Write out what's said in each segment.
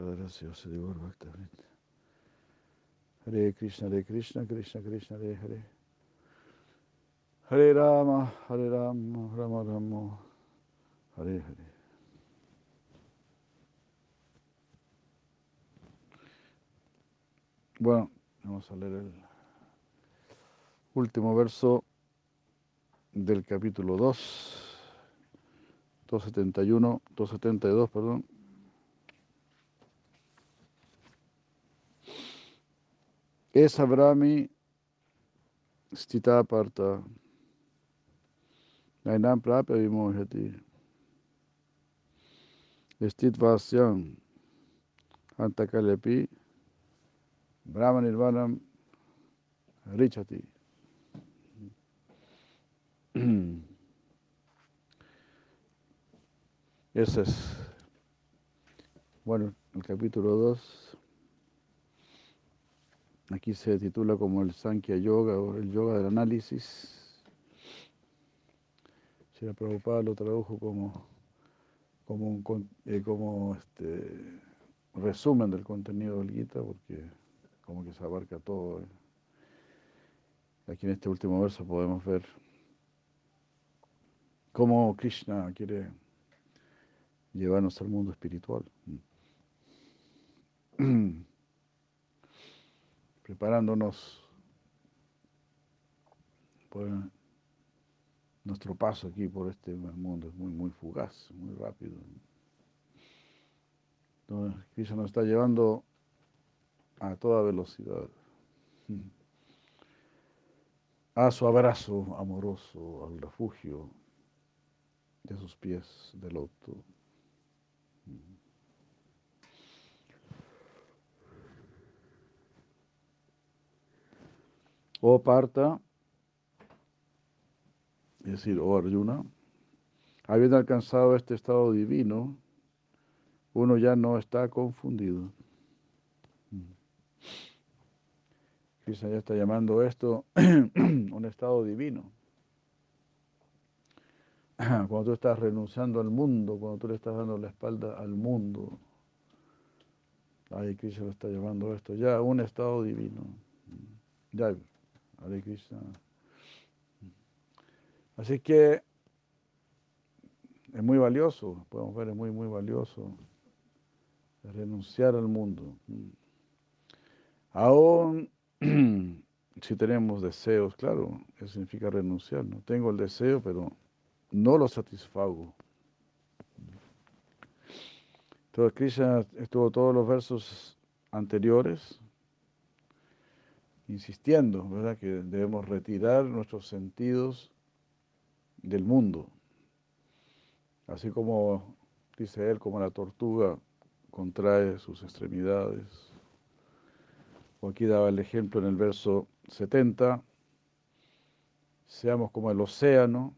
Gracias, Señor Bhaktivinoda. Hare Krishna, Hare Krishna, Krishna Krishna, Hare Hare. Hare Rama, Hare Rama, Rama Rama, Hare Hare. Bueno, vamos a leer el último verso del capítulo 2, 271, 272, perdón. Es Abrami stita nainam prapya vimohati stit vasyam antakalepi brahma nirvanam richati. Ese es, bueno, el capítulo 2. Aquí se titula como el Sankhya Yoga o el Yoga del Análisis. la Prabhupada lo tradujo como, como, un, eh, como este, resumen del contenido del Gita, porque como que se abarca todo. ¿eh? Aquí en este último verso podemos ver cómo Krishna quiere llevarnos al mundo espiritual. Preparándonos por nuestro paso aquí por este mundo es muy, muy fugaz, muy rápido. Entonces, Krishna nos está llevando a toda velocidad a su abrazo amoroso, al refugio de sus pies de loto. O Parta, es decir, o Arjuna, habiendo alcanzado este estado divino, uno ya no está confundido. Krishna ya está llamando esto un estado divino. Cuando tú estás renunciando al mundo, cuando tú le estás dando la espalda al mundo, ahí Krishna lo está llamando esto ya un estado divino. Ya, Así que es muy valioso, podemos ver, es muy, muy valioso renunciar al mundo. Aún si tenemos deseos, claro, eso significa renunciar. No tengo el deseo, pero no lo satisfago. Entonces, Krishna estuvo todos los versos anteriores insistiendo, ¿verdad? Que debemos retirar nuestros sentidos del mundo. Así como dice él, como la tortuga contrae sus extremidades o aquí daba el ejemplo en el verso 70, seamos como el océano,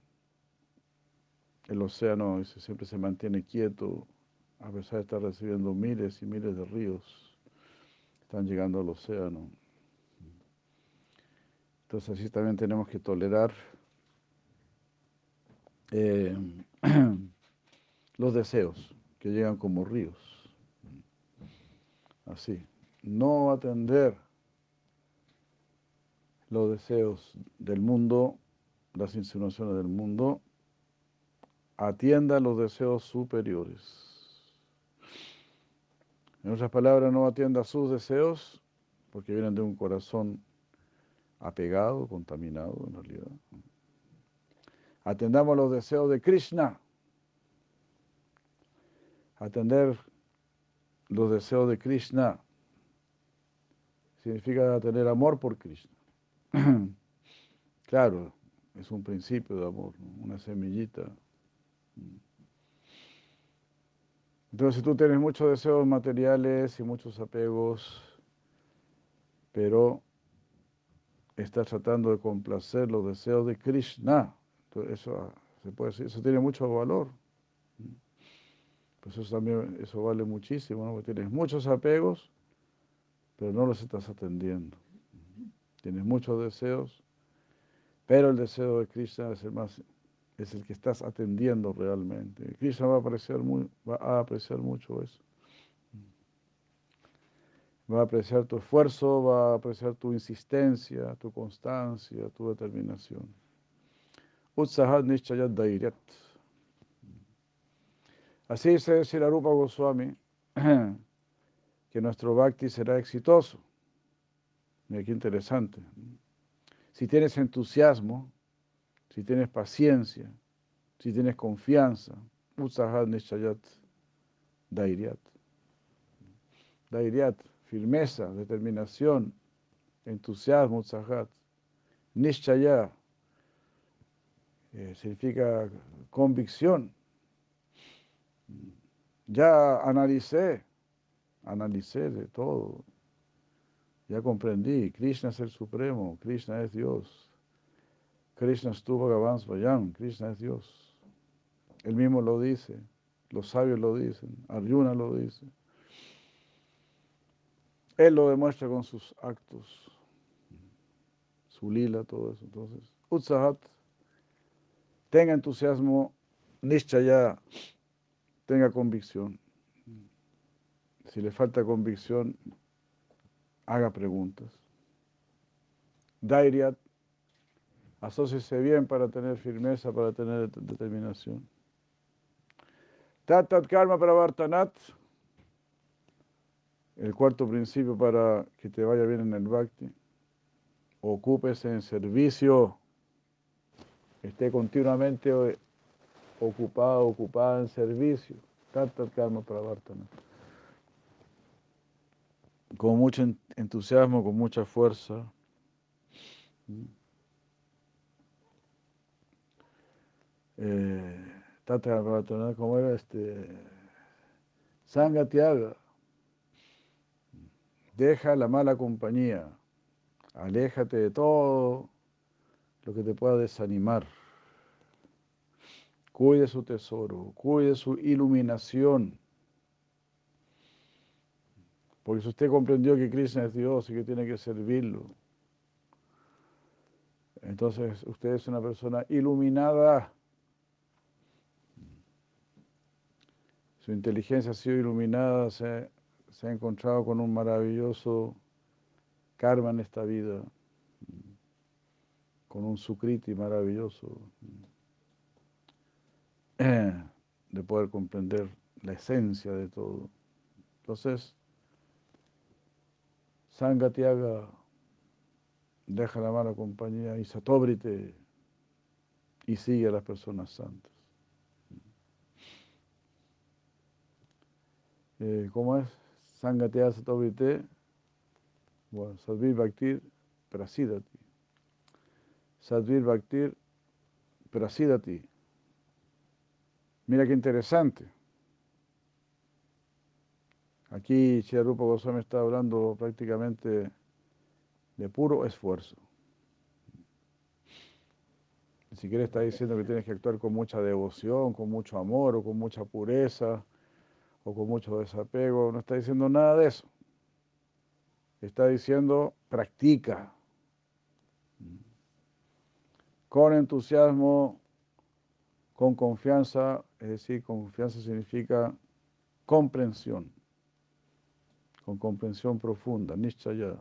el océano siempre se mantiene quieto, a pesar de estar recibiendo miles y miles de ríos, están llegando al océano. Entonces así también tenemos que tolerar eh, los deseos que llegan como ríos. Así no atender los deseos del mundo, las insinuaciones del mundo, atienda los deseos superiores. En otras palabras, no atienda sus deseos porque vienen de un corazón apegado, contaminado en realidad. Atendamos los deseos de Krishna. Atender los deseos de Krishna significa tener amor por Krishna. claro, es un principio de amor, una semillita. Entonces, si tú tienes muchos deseos materiales y muchos apegos, pero estás tratando de complacer los deseos de Krishna, eso se puede decir, eso tiene mucho valor. Pues eso también, eso vale muchísimo, ¿no? Porque tienes muchos apegos, pero no los estás atendiendo. Tienes muchos deseos, pero el deseo de Krishna es el más es el que estás atendiendo realmente. Krishna va a apreciar muy, va a apreciar mucho eso. Va a apreciar tu esfuerzo, va a apreciar tu insistencia, tu constancia, tu determinación. Utsahat Nishchayat Dairyat. Así dice Sirarupa Goswami, que nuestro bhakti será exitoso. Mira qué interesante. Si tienes entusiasmo, si tienes paciencia, si tienes confianza, Utsahat Nishchayat Dairyat. Dairyat, firmeza, determinación, entusiasmo, Utsahat. Nishchaya eh, significa convicción. Ya analicé, analicé de todo. Ya comprendí, Krishna es el Supremo, Krishna es Dios. Krishna estuvo Bhagavan Svayam, Krishna es Dios. Él mismo lo dice, los sabios lo dicen, Arjuna lo dice. Él lo demuestra con sus actos, su lila, todo eso. Entonces, Utsahat, tenga entusiasmo, Nishchaya, tenga convicción. Si le falta convicción, haga preguntas. Dairyat, asóciese bien para tener firmeza, para tener determinación. Tatat karma para Vartanat, el cuarto principio para que te vaya bien en el bhakti. Ocúpese en servicio, esté continuamente ocupado, ocupada en servicio. Tatat karma para Vartanat con mucho entusiasmo, con mucha fuerza. Eh, Tata ¿cómo era este? Sanga Tiaga. Deja la mala compañía. Aléjate de todo lo que te pueda desanimar. Cuide su tesoro, cuide su iluminación. Porque si usted comprendió que Krishna es Dios y que tiene que servirlo, entonces usted es una persona iluminada. Su inteligencia ha sido iluminada, se, se ha encontrado con un maravilloso karma en esta vida, con un sukriti maravilloso, de poder comprender la esencia de todo. Entonces, Sangatiaga, deja la mala compañía y satóbrite y sigue a las personas santas. Eh, ¿Cómo es? Sangatea satóbrite. Bueno, Sadvir Bhaktir Prasidati. Sadvir Bhaktir Prasidati. Mira qué interesante. Aquí Chiarupa Goswami está hablando prácticamente de puro esfuerzo. Ni siquiera está diciendo que tienes que actuar con mucha devoción, con mucho amor o con mucha pureza o con mucho desapego. No está diciendo nada de eso. Está diciendo practica. Con entusiasmo, con confianza, es decir, confianza significa comprensión con comprensión profunda, nishchaya,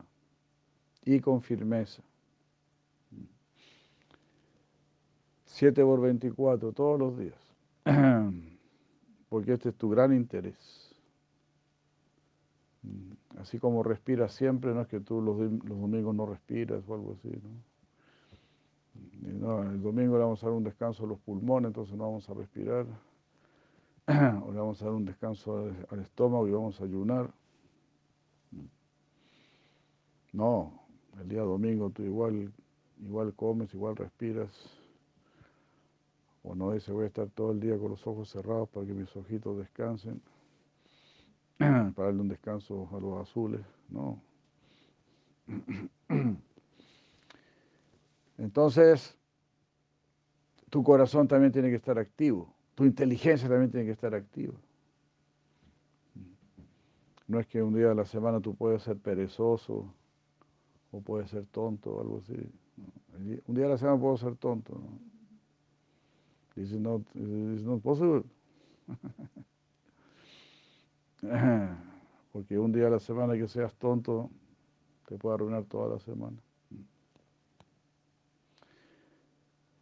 y con firmeza. 7 por 24 todos los días, porque este es tu gran interés. Así como respiras siempre, no es que tú los, domingos no respiras o algo así, ¿no? el domingo le vamos a dar un descanso a los pulmones, entonces no vamos a respirar. O le vamos a dar un descanso al estómago y vamos a ayunar. No, el día domingo tú igual, igual comes, igual respiras. O no dice voy a estar todo el día con los ojos cerrados para que mis ojitos descansen, para darle un descanso a los azules. No. Entonces, tu corazón también tiene que estar activo, tu inteligencia también tiene que estar activa. No es que un día de la semana tú puedes ser perezoso, o puede ser tonto o algo así. Un día a la semana puedo ser tonto. ¿no? No, it's not possible. Porque un día a la semana que seas tonto te puede arruinar toda la semana.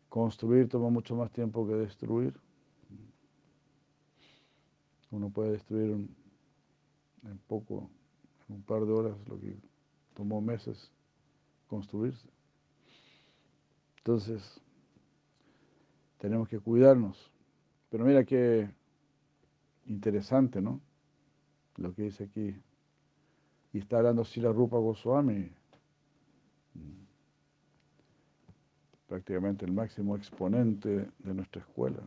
Construir toma mucho más tiempo que destruir. Uno puede destruir en poco, en un par de horas, lo que tomó meses construirse. Entonces, tenemos que cuidarnos. Pero mira qué interesante, ¿no? Lo que dice aquí. Y está hablando Sila Rupa Goswami, prácticamente el máximo exponente de nuestra escuela,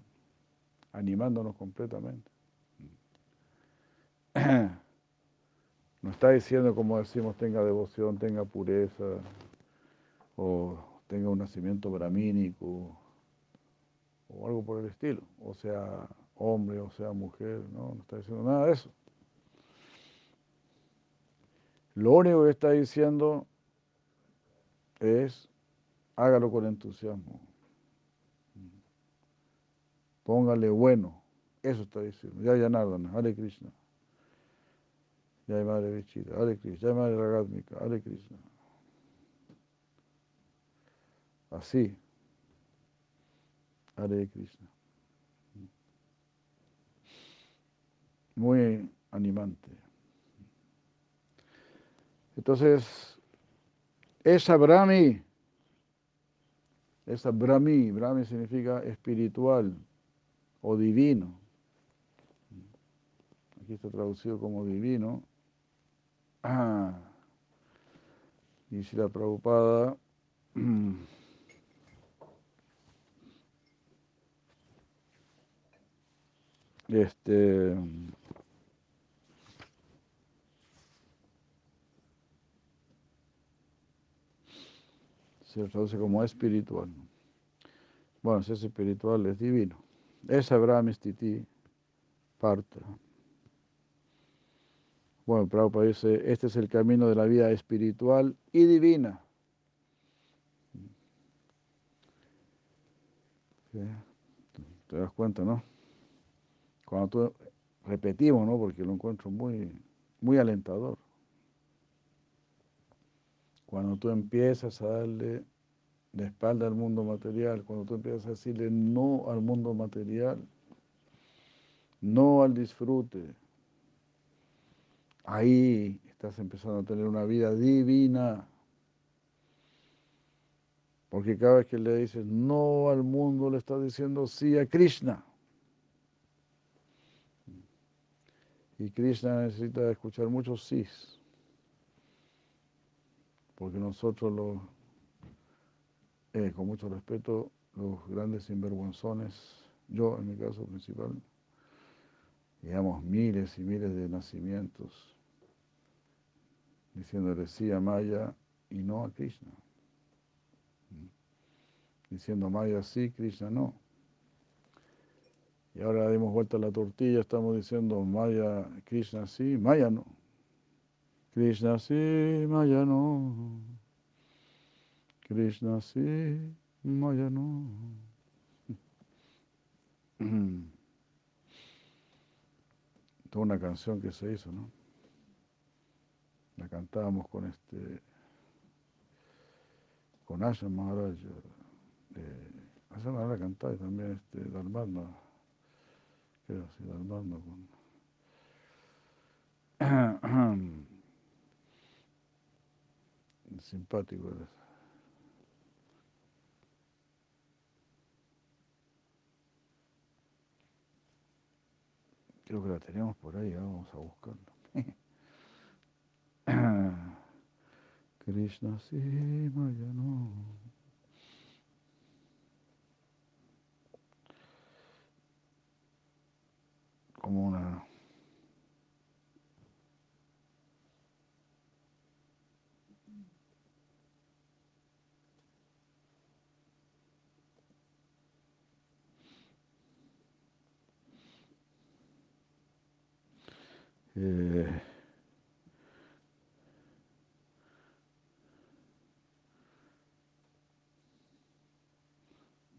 animándonos completamente. No está diciendo, como decimos, tenga devoción, tenga pureza, o tenga un nacimiento bramínico, o algo por el estilo, o sea hombre, o sea mujer, no, no está diciendo nada de eso. Lo único que está diciendo es hágalo con entusiasmo. Póngale bueno. Eso está diciendo. Ya Yanardana, Hare Krishna. Ya Madre Vichita, Hare Krishna. Ya Madre Ragatmika, Hare Krishna. Así. Hare Krishna. Muy animante. Entonces, esa Brahmi, esa Brahmi, Brahmi significa espiritual o divino. Aquí está traducido como divino. Ah, y si la Prabhupada este se traduce como espiritual. Bueno, si es espiritual, es divino. Esa Brahmi Stiti parta. Bueno, Prabhupada dice, este es el camino de la vida espiritual y divina. Te das cuenta, ¿no? Cuando tú repetimos, ¿no? Porque lo encuentro muy, muy alentador. Cuando tú empiezas a darle la espalda al mundo material, cuando tú empiezas a decirle no al mundo material, no al disfrute, ahí estás empezando a tener una vida divina. Porque cada vez que le dices no al mundo, le estás diciendo sí a Krishna. Y Krishna necesita escuchar muchos sís porque nosotros los, eh, con mucho respeto, los grandes sinvergüenzones, yo en mi caso principal, llevamos miles y miles de nacimientos diciéndole sí a Maya y no a Krishna. Diciendo Maya sí, Krishna no. Y ahora dimos vuelta a la tortilla, estamos diciendo Maya, Krishna sí, Maya no. Krishna sí, Maya no. Krishna sí, Maya no. Toda una canción que se hizo, ¿no? La cantábamos con este, con Asha Maharaj. Eh, Asha Maharaj cantaba y también este, Dharmadma, creo, sí, Dharmadma con... simpático. Creo que la tenemos por ahí, vamos a buscarlo. Krishna sí, Maya no. Como una Eh,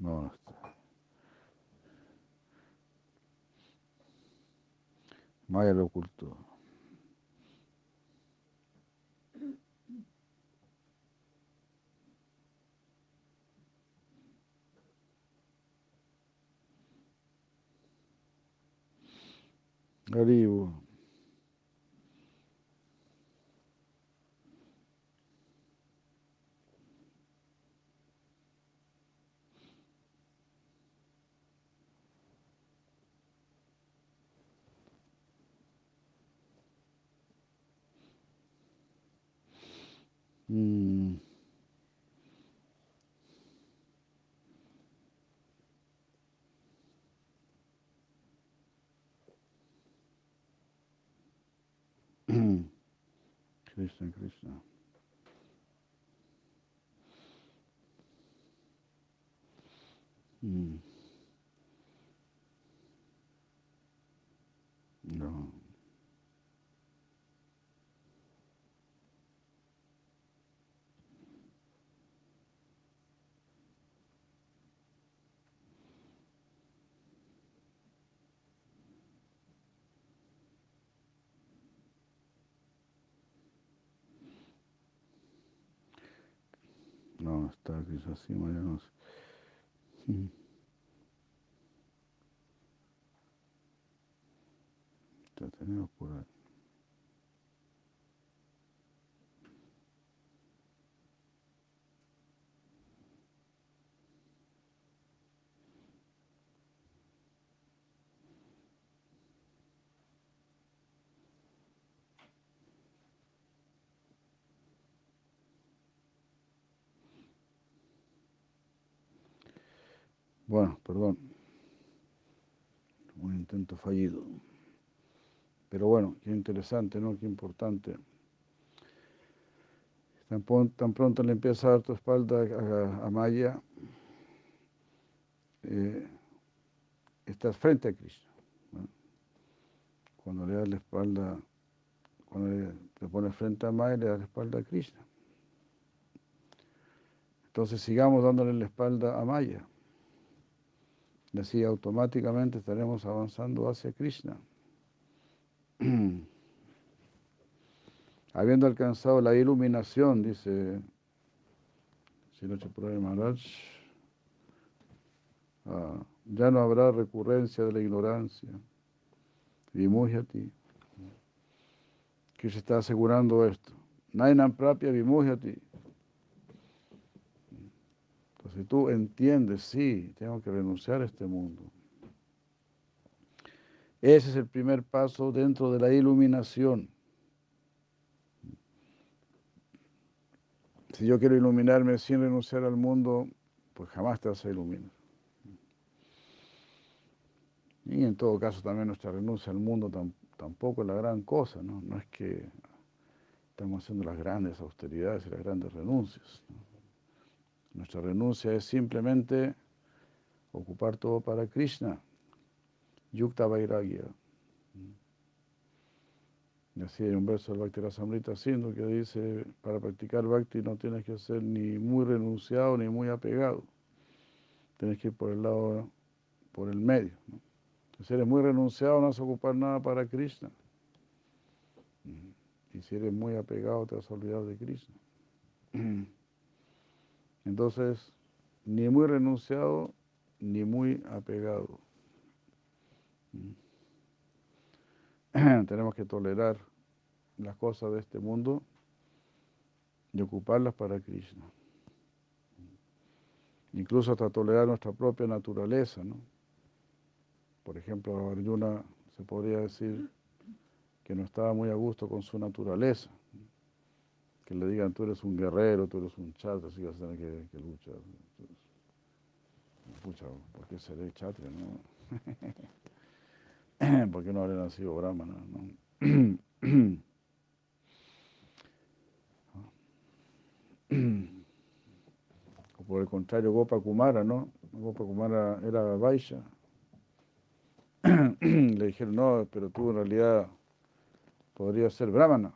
no, no está. Maya lo ocultó. Krishna, Krishna. Mm. No, está Krishna encima, ya no Bueno, perdón. Un intento fallido. Pero bueno, qué interesante, ¿no? Qué importante. Tan, pronto le empieza a dar tu espalda a, Maya, eh, estás frente a Krishna. Cuando le das la espalda, cuando le- te pones frente a Maya, le das la espalda a Krishna. Entonces sigamos dándole la espalda a Maya. Y automáticamente estaremos avanzando hacia Krishna. Habiendo alcanzado la iluminación, dice Maharaj, ah, ya no habrá recurrencia de la ignorancia. Vimujyati. Que se está asegurando esto. Nainam prapya vimujyati. Entonces tú entiendes, sí, tengo que renunciar a este mundo. Ese es el primer paso dentro de la iluminación. Si yo quiero iluminarme sin renunciar al mundo, pues jamás te vas a iluminar. Y en todo caso también nuestra renuncia al mundo tam- tampoco es la gran cosa, ¿no? No es que estamos haciendo las grandes austeridades y las grandes renuncias. ¿no? Nuestra renuncia es simplemente ocupar todo para Krishna, Yukta Vairagya. Y así hay un verso del Bhakti Rasamrita Sindhu que dice, para practicar Bhakti no tienes que ser ni muy renunciado ni muy apegado. Tienes que ir por el lado, por el medio. Si eres muy renunciado no vas a ocupar nada para Krishna. Y si eres muy apegado te vas a olvidar de Krishna. Entonces, ni muy renunciado ni muy apegado. Tenemos que tolerar las cosas de este mundo y ocuparlas para Krishna. Incluso hasta tolerar nuestra propia naturaleza, ¿no? Por ejemplo, Arjuna se podría decir que no estaba muy a gusto con su naturaleza. Que le digan, tú eres un guerrero, tú eres un chatra, así vas a tener que, luchar. Entonces, pucha, ¿por qué seré chatra, no? ¿Por qué no habré nacido brahmana? No? Por el contrario, Gopa Kumara, ¿no? Gopa Kumara era Vaisha. Le dijeron, no, pero tú en realidad podrías ser brahmana.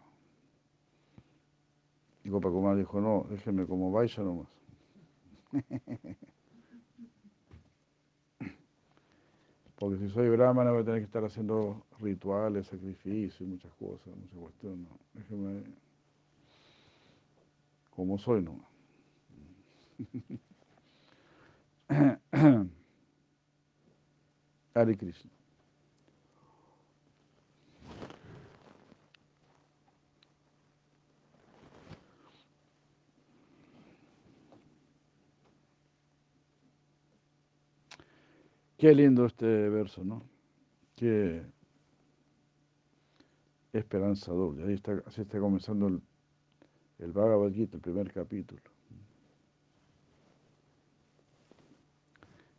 Y Kumara dijo, no, déjenme como Vaisha nomás. Porque si soy brahmana voy a tener que estar haciendo rituales, sacrificios, muchas cosas, muchas cuestiones. No, déjenme como soy nomás. Hare Krishna. Qué lindo este verso, ¿no? Qué esperanzador. Ahí está, así está comenzando el, el el primer capítulo.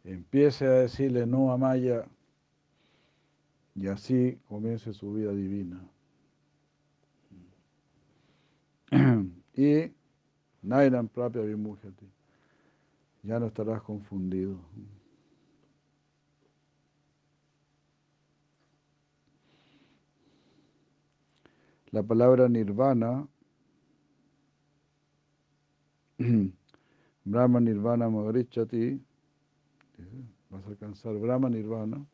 Empiece a decirle no a Maya y así comience su vida divina. y Nairan Prapya Vimujati. Ya no estarás confundido. La palabra nirvana, Brahma Nirvana Magarichati, vas a alcanzar Brahma Nirvana.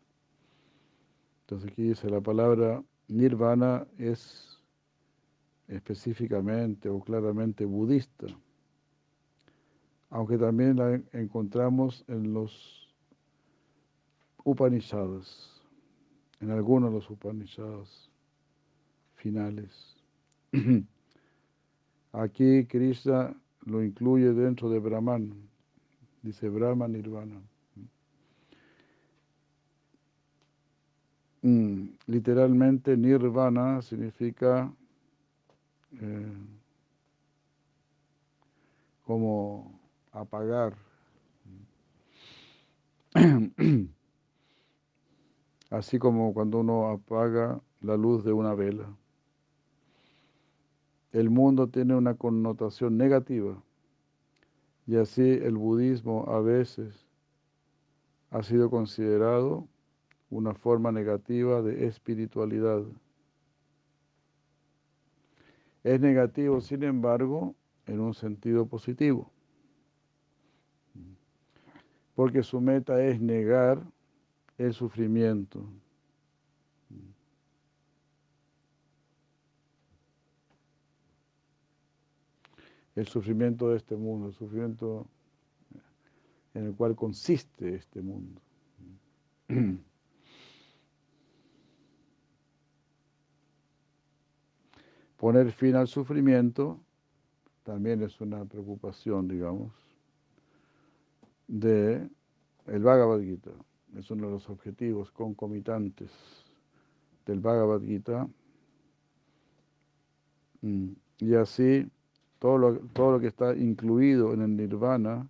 Entonces aquí dice la palabra nirvana es específicamente o claramente budista, aunque también la encontramos en los Upanishads, en algunos de los Upanishads finales. Aquí Krishna lo incluye dentro de Brahman, dice Brahma Nirvana. Mm, literalmente nirvana significa eh, como apagar. Así como cuando uno apaga la luz de una vela. El mundo tiene una connotación negativa y así el budismo a veces ha sido considerado una forma negativa de espiritualidad. Es negativo, sin embargo, en un sentido positivo, porque su meta es negar el sufrimiento. El sufrimiento de este mundo, el sufrimiento en el cual consiste este mundo. Poner fin al sufrimiento también es una preocupación, digamos, de el Bhagavad Gita. Es uno de los objetivos concomitantes del Bhagavad Gita. Mm, y así, todo lo, todo lo que está incluido en el nirvana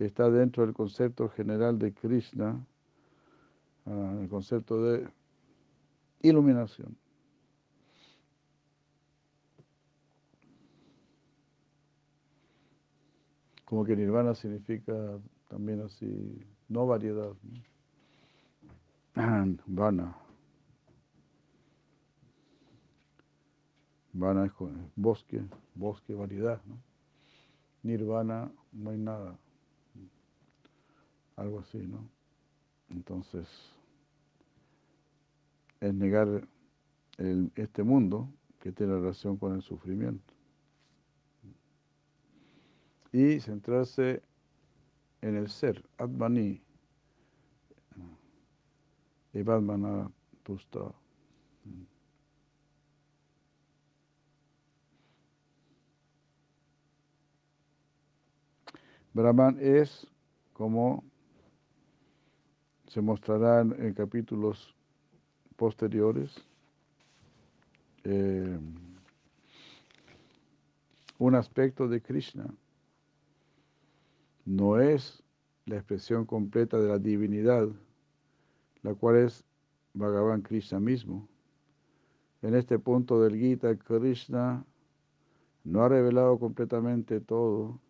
está dentro del concepto general de Krishna, ah, el concepto de iluminación. Como que nirvana significa también así, no variedad. Vana. Vana es bosque, bosque, variedad. ¿no? Nirvana, no hay nada. Algo así, ¿no? Entonces, es negar este mundo que tiene relación con el sufrimiento y centrarse en el ser, Atmani, y Batmana Tusta. Brahman es, como se mostrará en, capítulos posteriores, eh, un aspecto de Krishna no es la expresión completa de la divinidad, la cual es Bhagavan Krishna mismo. En este punto del Gita, Krishna no ha revelado completamente todo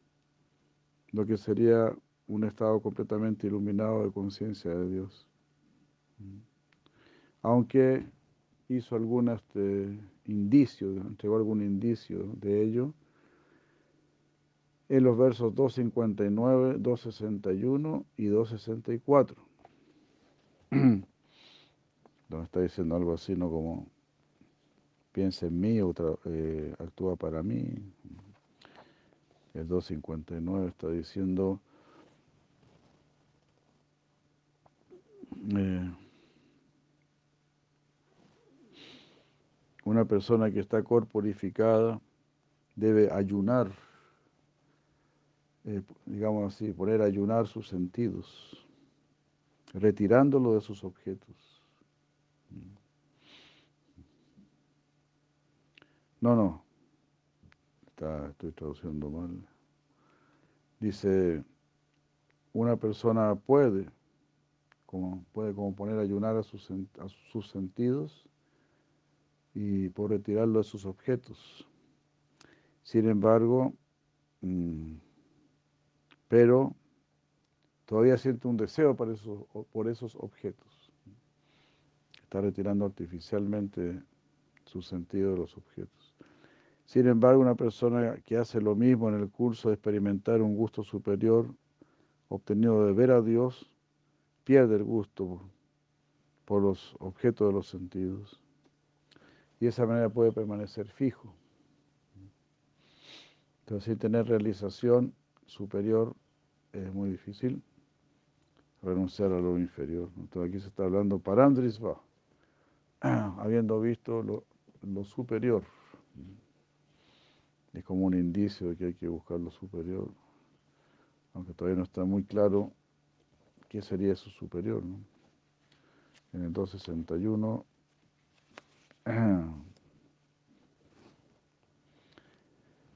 lo que sería un estado completamente iluminado de conciencia de Dios. Aunque hizo algunos este, indicios, entregó algún indicio de ello, en los versos 259, 261 y 264. Donde está diciendo algo así, ¿no? Como piensa en mí, eh, actúa para mí. El 259 está diciendo, eh, una persona que está corporificada debe ayunar eh, digamos así, poner a ayunar sus sentidos. retirándolo de sus objetos. No, no, Estoy traduciendo mal. Dice, una persona puede, como, puede como poner ayunar a sus, a sus sentidos y por retirarlo de sus objetos. Sin embargo, mm, pero todavía siente un deseo por esos, por esos objetos. Está retirando artificialmente su sentido de los objetos. Sin embargo, una persona que hace lo mismo en el curso de experimentar un gusto superior obtenido de ver a Dios, pierde el gusto por los objetos de los sentidos. Y de esa manera puede permanecer fijo. Entonces, sin tener realización superior es muy difícil renunciar a lo inferior. Entonces, aquí se está hablando parandrisva, habiendo visto lo, lo superior. Es como un indicio de que hay que buscar lo superior, aunque todavía no está muy claro qué sería eso superior. En el 261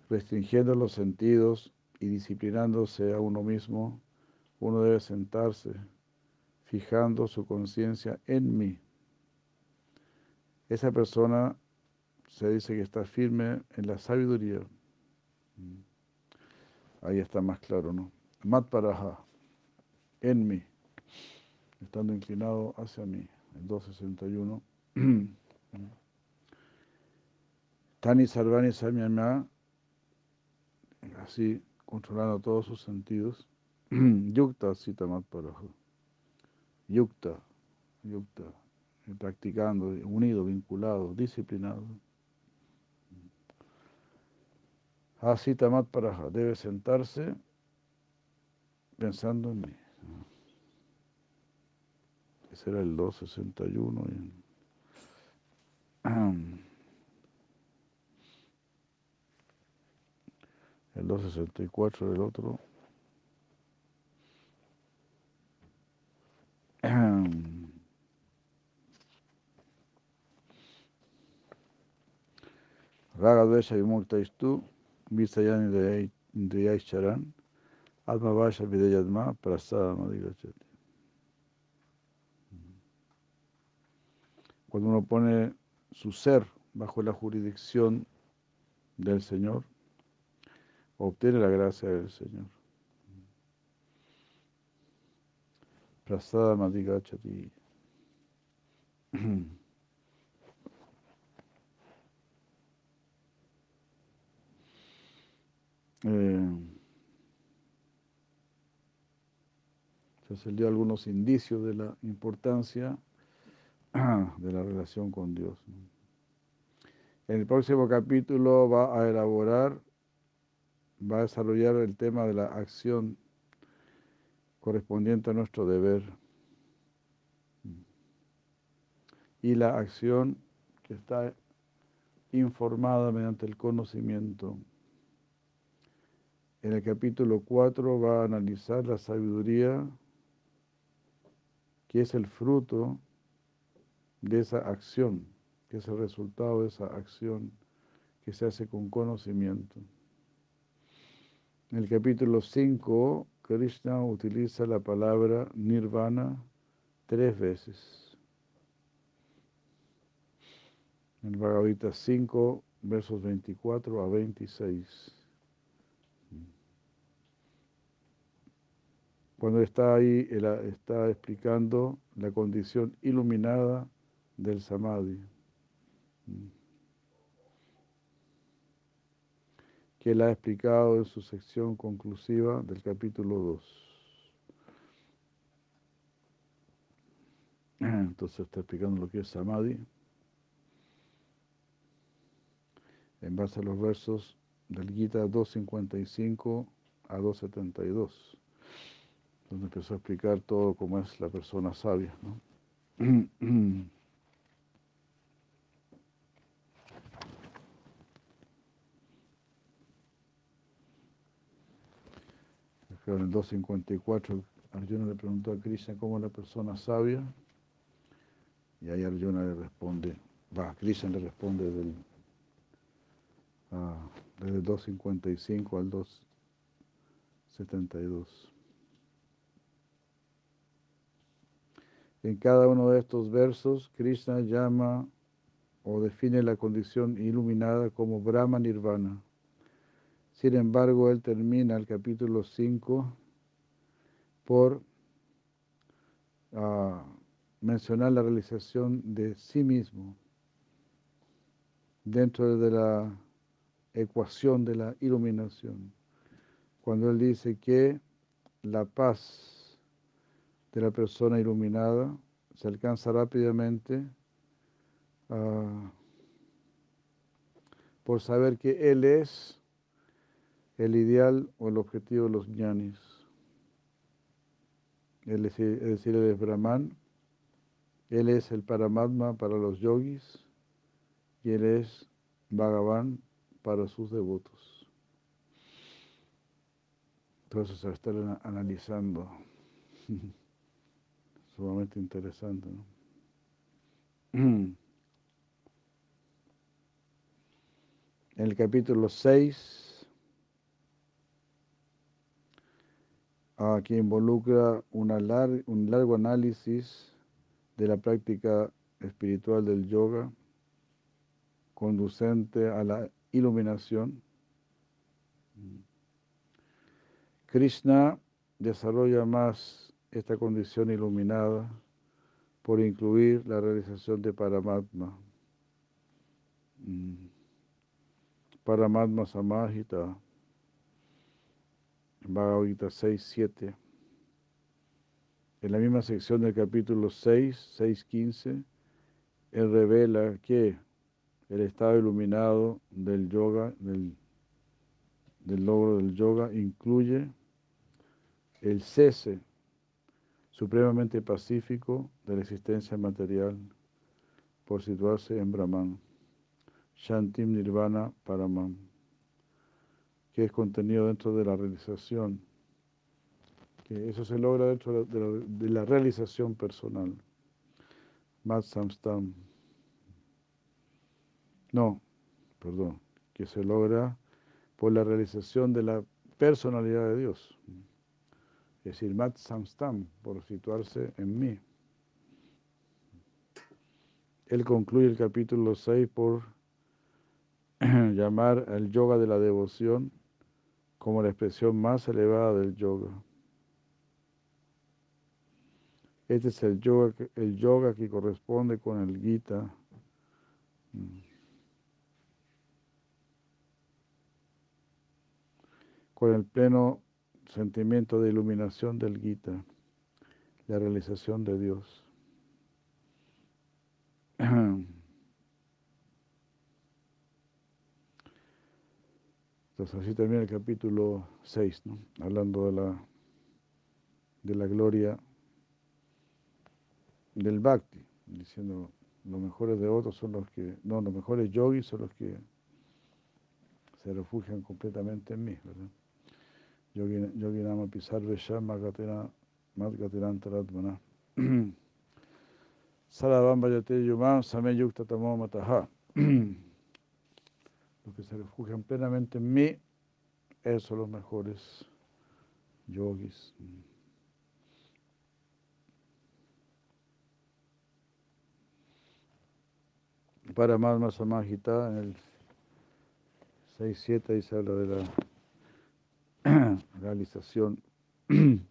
restringiendo los sentidos y disciplinándose a uno mismo, uno debe sentarse, fijando su conciencia en mí. Esa persona se dice que está firme en la sabiduría. Ahí está más claro, ¿no? Mat paraha, en mí, estando inclinado hacia mí, el 261. Tani Sarvani Samyama, así controlando todos sus sentidos. Yukta Sita Mat paraha. Yukta, Yukta, practicando, unido, vinculado, disciplinado. Así Tamat Paraja debe sentarse pensando en mí. Ese era el 261. El 264 del otro. Raga Dvesha Vimukta Istu. Visayani Charan, Atma Vasha Videyadma, Prasada Madigachati. Cuando uno pone su ser bajo la jurisdicción del Señor, obtiene la gracia del Señor. Prasada Madigachati. Eh, se dio algunos indicios de la importancia de la relación con Dios. En el próximo capítulo va a elaborar, va a desarrollar el tema de la acción correspondiente a nuestro deber y la acción que está informada mediante el conocimiento. En el capítulo 4 va a analizar la sabiduría que es el fruto de esa acción, que es el resultado de esa acción que se hace con conocimiento. En el capítulo 5, Krishna utiliza la palabra nirvana tres veces. En el Bhagavad Gita 5, versos 24 a 26. Cuando está ahí, él está explicando la condición iluminada del samadhi, que él ha explicado en su sección conclusiva del capítulo 2. Entonces está explicando lo que es samadhi. En base a los versos del Gita 255 a 272 donde empezó a explicar todo cómo es la persona sabia. ¿no? en el 254 Arjuna le preguntó a Krishna cómo es la persona sabia. Y ahí Arjuna le responde, va, Krishna le responde del, uh, desde el 2.55 al 2.72. En cada uno de estos versos, Krishna llama o define la condición iluminada como Brahma Nirvana. Sin embargo, él termina el capítulo 5 por uh, mencionar la realización de sí mismo dentro de la ecuación de la iluminación. Cuando él dice que la paz de la persona iluminada se alcanza rápidamente uh, por saber que él es el ideal o el objetivo de los jnanis. Él es, decir, Brahman, él es el Paramatma para los yogis y él es Bhagavan para sus devotos. Entonces se estar analizando. Interesante. En el capítulo 6, que involucra una lar un largo análisis de la práctica espiritual del yoga, conducente a la iluminación. Krishna desarrolla más esta condición iluminada por incluir la realización de Paramatma. Paramatma Samahita, Bhagavad Gita 6, 7. En la misma sección del capítulo 6, 6.15, él revela que el estado iluminado del yoga, del, del logro del yoga, incluye el cese supremamente pacífico de la existencia material por situarse en Brahman, Shantim Nirvana Paramam, que es contenido dentro de la realización eso se logra dentro de la, de la realización personal. Mat Samstam. No, perdón, que se logra por la realización de la personalidad de Dios. Es decir, Mat Samstam, por situarse en mí. Él concluye el capítulo 6 por llamar al yoga de la devoción como la expresión más elevada del yoga. Este es el yoga, el yoga que corresponde con el Gita. Con el pleno sentimiento de iluminación del Gita, la realización de Dios. Entonces así termina el capítulo 6, ¿no? hablando de la, de la gloria del bhakti, diciendo los mejores devotos son los que, no, los mejores yogis son los que se refugian completamente en mí, ¿verdad? Yogi nama pisar veshama matgaterantaratmana. Saladam vayate yumam same yukta tamo mataha. Los que se refugian plenamente en mí, esos son los mejores yogis. para más Samahita, en el 6-7 ahí se habla de la realización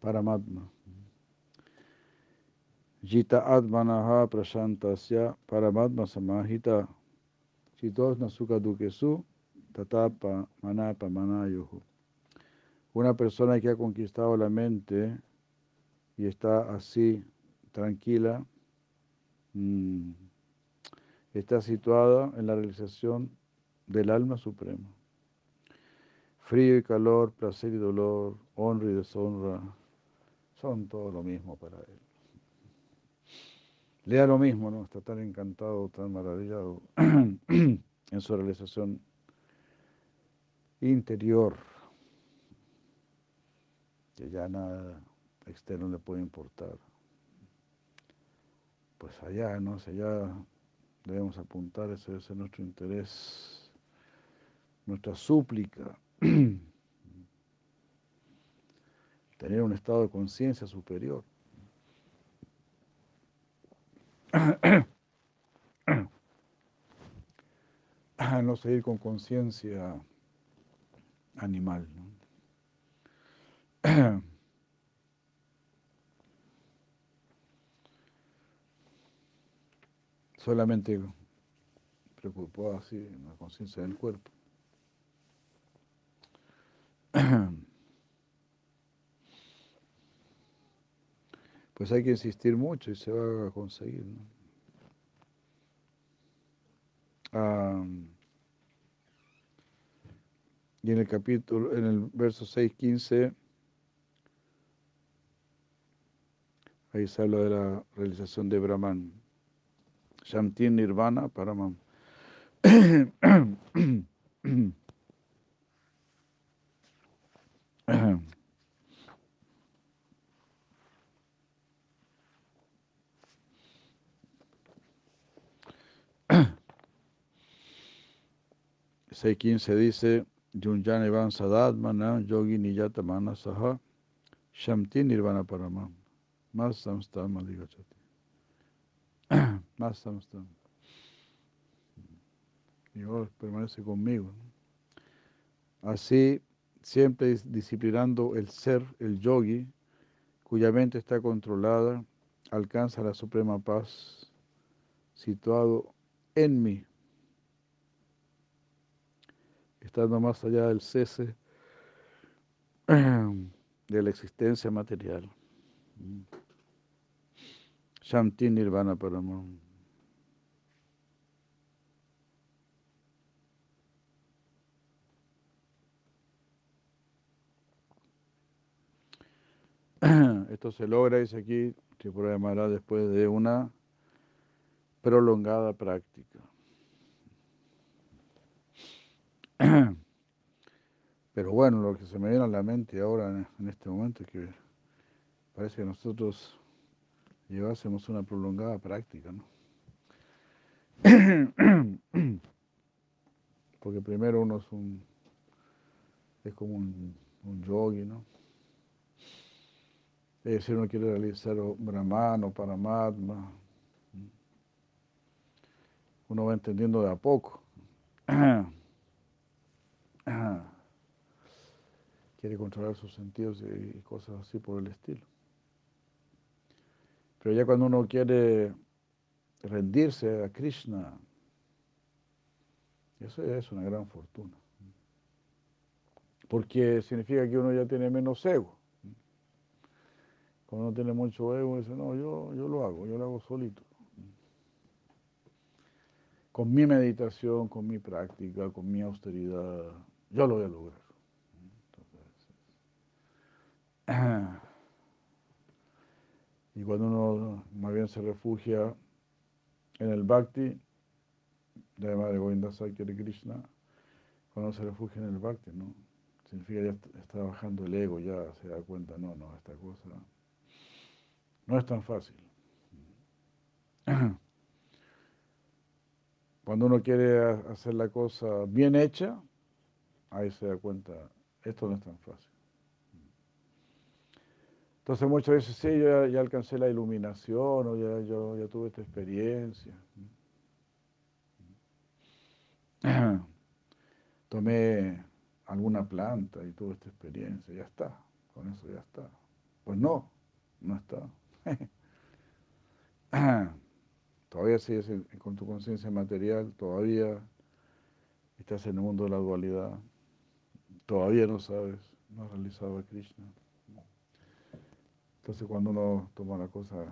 Paramatma. Jita Atmanaha Prashantasya Paramatma Samahita Chitosna Sukha Dukesu Tatapa Manapa Manayohu. Una persona que ha conquistado la mente y está así tranquila, Mm. está situada en la realización del alma suprema. Frío y calor, placer y dolor, honra y deshonra, son todo lo mismo para él. Le da lo mismo, ¿no? Está tan encantado, tan maravillado en su realización interior. que ya nada externo le puede importar. Pues allá, ¿no? allá debemos apuntar, ese ser nuestro interés, nuestra súplica. Tener un estado de conciencia superior. No seguir con conciencia animal. Solamente preocupado así en la conciencia del cuerpo. Pues hay que insistir mucho y se va a conseguir. y en el capítulo, en el verso 6.15, ahí se habla de la realización de Brahman. Shantin Nirvana Paramam. quince dice Junjan Evan Sadadmana Yogi Niyata Saha Shamti Nirvana Paramam Mas Samsta Maligachati más Y ahora permanece conmigo. Así, siempre disciplinando el ser, el yogi, cuya mente está controlada, alcanza la suprema paz situado en mí, estando más allá del cese de la existencia material. Shanti Nirvana Paramam. Esto se logra, dice aquí, Tripura llamará después de una prolongada práctica. Pero bueno, lo que se me viene a la mente ahora en este momento es que parece que nosotros llevásemos una prolongada práctica, ¿no? Porque primero uno es un es como un, un yogi, ¿no? Es decir, uno quiere realizar Brahman o Paramatma. Uno va entendiendo de a poco. Quiere controlar sus sentidos y cosas así por el estilo. Pero ya cuando uno quiere rendirse a Krishna, eso ya es una gran fortuna. Porque significa que uno ya tiene menos ego. Cuando uno tiene mucho ego, dice, no, yo, yo lo hago, yo lo hago solito. Con mi meditación, con mi práctica, con mi austeridad, yo lo voy a lograr. Entonces, Y cuando uno más bien se refugia en el bhakti, de madre Govinda de Krishna, cuando se refugia en el bhakti, ¿no? Significa ya está bajando el ego, ya se da cuenta, no, no, esta cosa no es tan fácil. Cuando uno quiere hacer la cosa bien hecha, ahí se da cuenta, esto no es tan fácil. Entonces muchas veces sí, yo ya, alcancé la iluminación o ya, yo ya tuve esta experiencia. Tomé alguna planta y tuve esta experiencia, ya está, con eso ya está. Pues no, no está. todavía sigues con tu conciencia material, todavía estás en el mundo de la dualidad, todavía no sabes, no has realizado a Krishna. Entonces cuando uno toma la cosa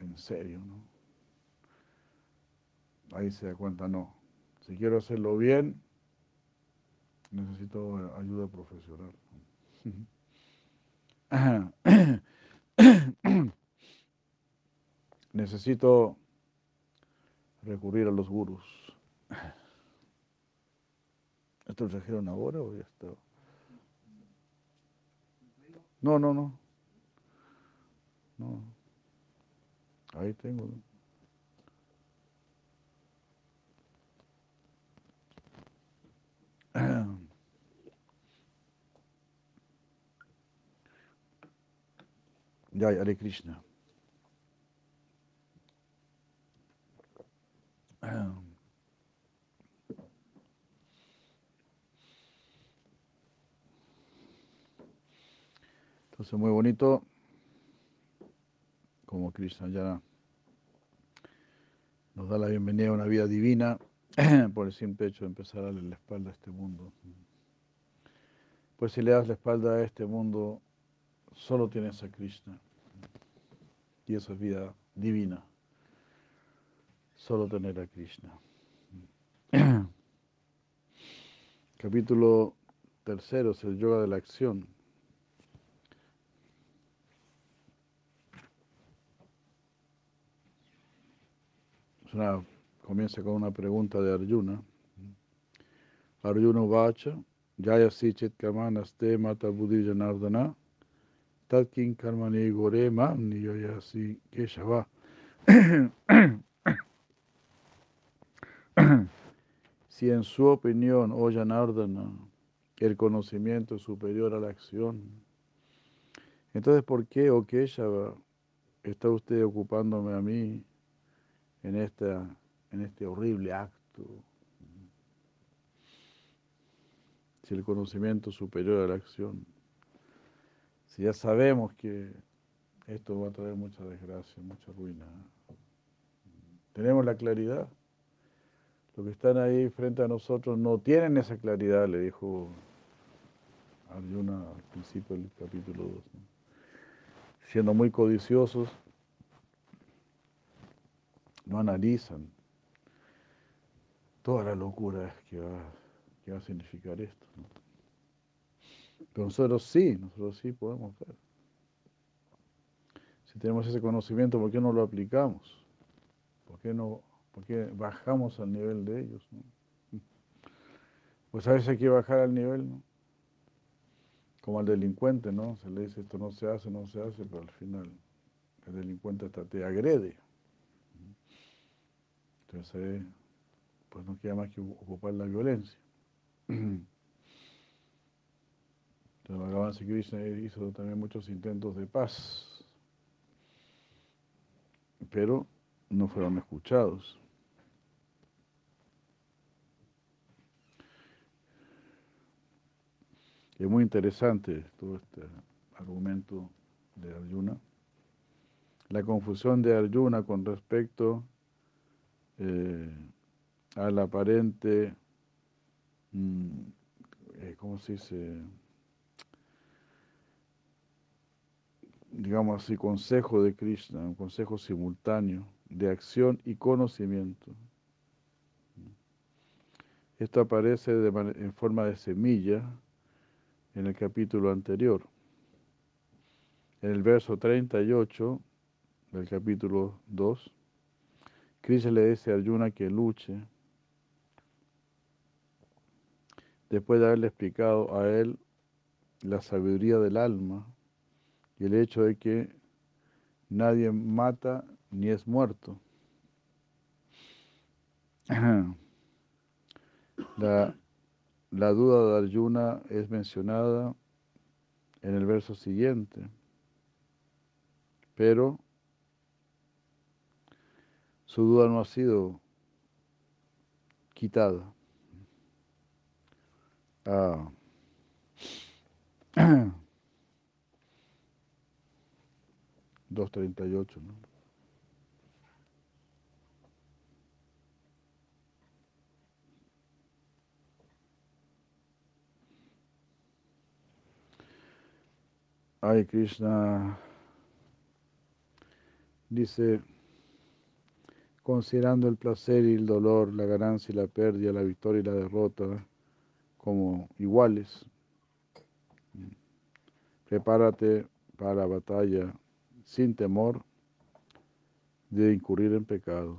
en serio, ¿no? Ahí se da cuenta, no, si quiero hacerlo bien, necesito ayuda profesional. necesito recurrir a los gurus. ¿Esto lo trajeron ahora o ya está? No, no, no. No. Ahí tengo. Jai Hare Krishna. Entonces, muy bonito, como Krishna ya nos da la bienvenida a una vida divina por el simple hecho de empezar a darle la espalda a este mundo. Pues si le das la espalda a este mundo, solo tienes a Krishna. Y eso es vida divina. Solo tener a Krishna. Capítulo tercero es el yoga de la acción. Comienza con una pregunta de Arjuna. Arjuna Vacha, Jaya Sichit Kamanaste Mata Buddhi Janardana, Tatkin Karmani Gorema Niyayasi Keshava. Si en su opinión, oh Janardana, el conocimiento es superior a la acción, entonces ¿por qué, oh Keshava, está usted ocupándome a mí en, esta, en este horrible acto? Si el conocimiento es superior a la acción, si ya sabemos que esto va a traer mucha desgracia, mucha ruina, tenemos la claridad. Los que están ahí frente a nosotros no tienen esa claridad, le dijo Arjuna al principio del capítulo 2. Siendo muy codiciosos, no analizan toda la locura que va, que va a significar esto. Pero nosotros sí, nosotros sí podemos ver. Si tenemos ese conocimiento, ¿por qué no lo aplicamos? ¿Por qué no porque bajamos al nivel de ellos. Pues a veces hay que bajar al nivel, ¿no? Como al delincuente, ¿no? Se le dice esto no se hace, no se hace, pero al final el delincuente hasta te agrede. Entonces, pues no queda más que ocupar la violencia. Entonces, Bhagavan Krishna hizo también muchos intentos de paz, pero no fueron escuchados. Es muy interesante todo este argumento de Arjuna. La confusión de Arjuna con respecto eh, al aparente, mm, eh, ¿cómo se dice? digamos así, consejo de Krishna, un consejo simultáneo de acción y conocimiento. Esto aparece en forma de semilla en el capítulo anterior. En el verso 38 del capítulo 2, Krishna le dice a Arjuna que luche. Después de haberle explicado a él la sabiduría del alma y el hecho de que nadie mata ni es muerto. La, la duda de Arjuna es mencionada en el verso siguiente, pero su duda no ha sido quitada. Ah. 2.38, ¿no? Ay, Krishna dice, considerando el placer y el dolor, la ganancia y la pérdida, la victoria y la derrota como iguales, prepárate para la batalla sin temor de incurrir en pecado.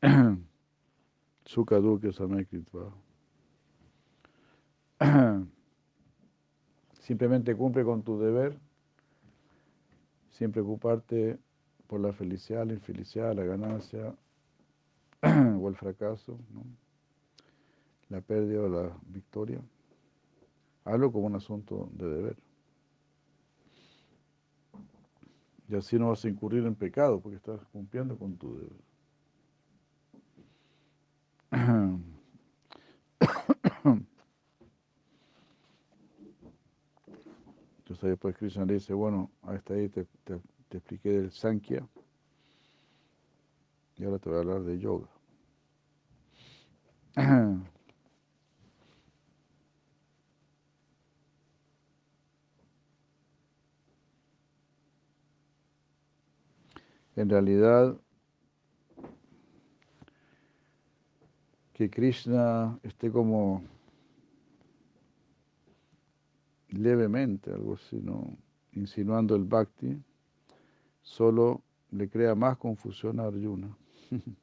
Sukadu que Simplemente cumple con tu deber, sin preocuparte por la felicidad, la infelicidad, la ganancia o el fracaso, la pérdida o la victoria. Hazlo como un asunto de deber. Y así no vas a incurrir en pecado porque estás cumpliendo con tu deber. Entonces después Krishna le dice, bueno, hasta ahí te, te, expliqué del Sankhya y ahora te voy a hablar de yoga. En realidad, que Krishna esté como levemente, algo así, insinuando el bhakti, solo le crea más confusión a Arjuna.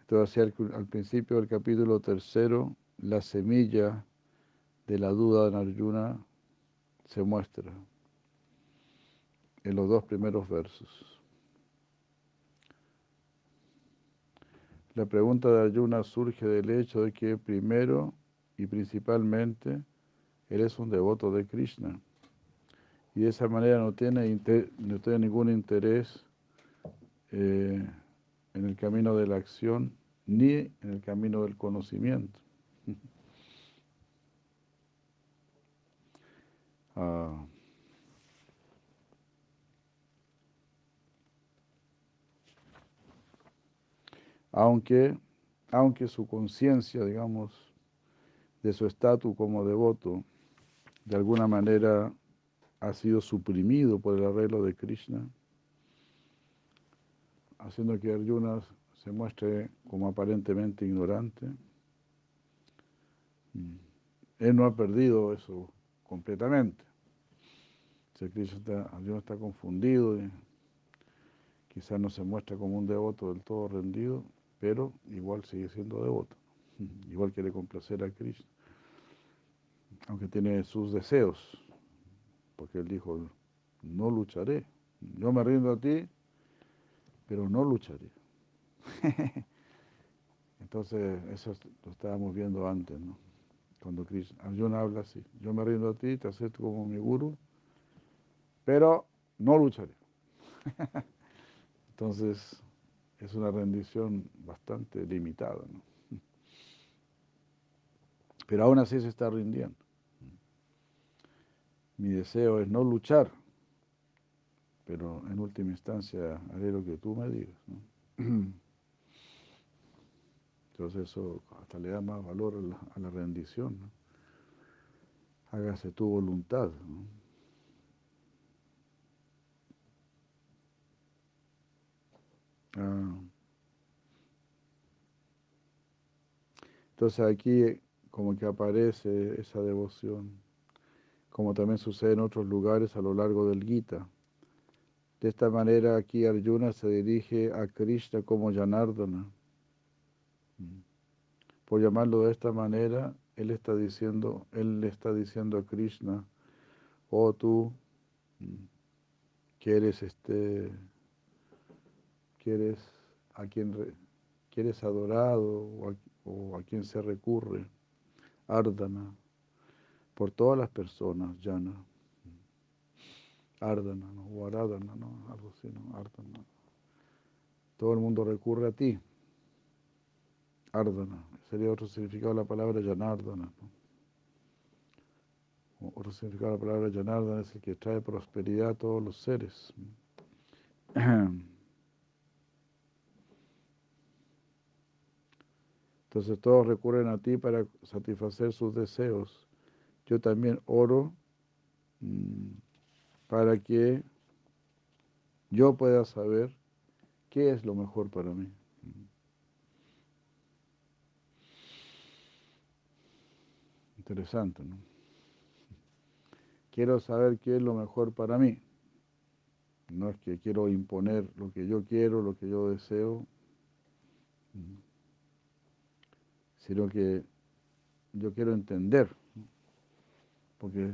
Esto hacia al principio del capítulo tercero, la semilla de la duda en Arjuna se muestra en los dos primeros versos. La pregunta de Arjuna surge del hecho de que primero y principalmente eres un devoto de Krishna y de esa manera no tiene, no tiene ningún interés eh, en el camino de la acción ni en el camino del conocimiento. Aunque, aunque su conciencia, digamos, de su estatus como devoto, de alguna manera ha sido suprimido por el arreglo de Krishna, haciendo que Arjuna se muestre como aparentemente ignorante. Mm. Él no ha perdido eso completamente. Si Krishna Arjuna está confundido, quizás no se muestra como un devoto del todo rendido, pero igual sigue siendo devoto, igual quiere complacer a Krishna, aunque tiene sus deseos, porque él dijo, no lucharé, yo me rindo a ti, pero no lucharé. Entonces, eso lo estábamos viendo antes, ¿no? Cuando Krishna, Arjuna habla así, yo me rindo a ti, te acepto como mi guru, pero no lucharé. Entonces, es una rendición bastante limitada. ¿no? Pero aún así se está rindiendo. Mi deseo es no luchar, pero en última instancia haré lo que tú me digas. Entonces eso hasta le da más valor a la, rendición. ¿no? Hágase tu voluntad. Ah. Entonces aquí como que aparece esa devoción, como también sucede en otros lugares a lo largo del Gita. De esta manera aquí Arjuna se dirige a Krishna como Janardana. Por llamarlo de esta manera, él está diciendo, él le está diciendo a Krishna, oh tú que eres este quieres a quien quieres adorado o a, quien se recurre, Ardana, por todas las personas, Yana. Ardana, ¿no? o Aradana, ¿no? algo así, ¿no? Ardana. Todo el mundo recurre a ti. Ardana, sería otro significado de la palabra Yanardana. Otro significado de la palabra Yanardana es el que trae prosperidad a todos los seres. Entonces todos recurren a ti para satisfacer sus deseos. Yo también oro mm, para que yo pueda saber qué es lo mejor para mí. Interesante, ¿no? Quiero saber qué es lo mejor para mí. No es que quiero imponer lo que yo quiero, lo que yo deseo sino que yo quiero entender, porque,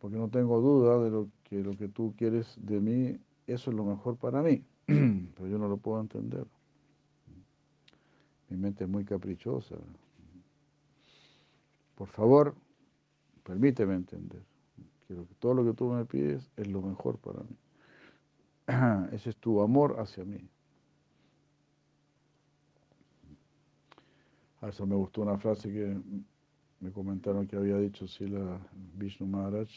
porque no tengo duda de lo que lo que tú quieres de mí, eso es lo mejor para mí, pero yo no lo puedo entender. Mi mente es muy caprichosa. Por favor, permíteme entender. Quiero que todo lo que tú me pides es lo mejor para mí. Ese es tu amor hacia mí. A eso me gustó una frase que me comentaron que había dicho Sila Vishnu Maharaj.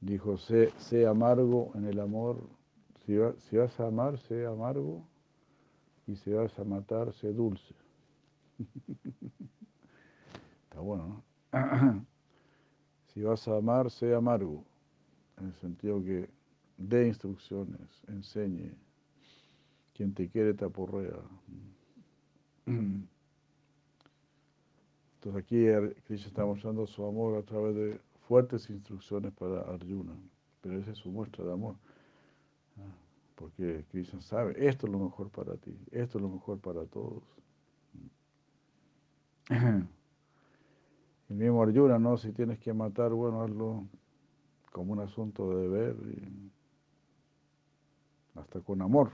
Dijo, sé, sé amargo en el amor. Si, si vas a amar, sé amargo. Y si vas a matar, sé dulce. Está bueno, ¿no? si vas a amar, sé amargo. En el sentido que dé instrucciones, enseñe. Quien te quiere te aporrea. Entonces aquí Krishna está mostrando su amor a través de fuertes instrucciones para Arjuna, pero esa es su muestra de amor. Porque Krishna sabe, esto es lo mejor para ti, esto es lo mejor para todos. El mismo Arjuna, ¿no? Si tienes que matar, bueno, hazlo como un asunto de deber y hasta con amor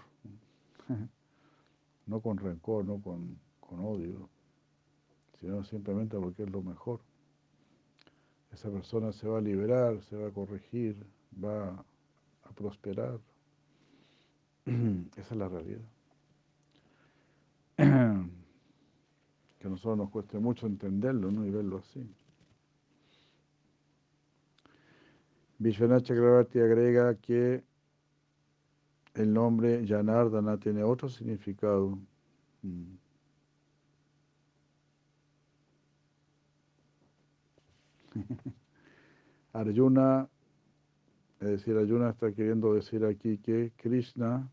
no con rencor, no con, odio, sino simplemente porque es lo mejor. Esa persona se va a liberar, se va a corregir, va a prosperar. Esa es la realidad. Que a nosotros nos cueste mucho entenderlo ¿no? y verlo así. Vishwanath Chakravarti agrega que el nombre Janardana tiene otro significado. Mm. Arjuna, es decir, Arjuna está queriendo decir aquí que Krishna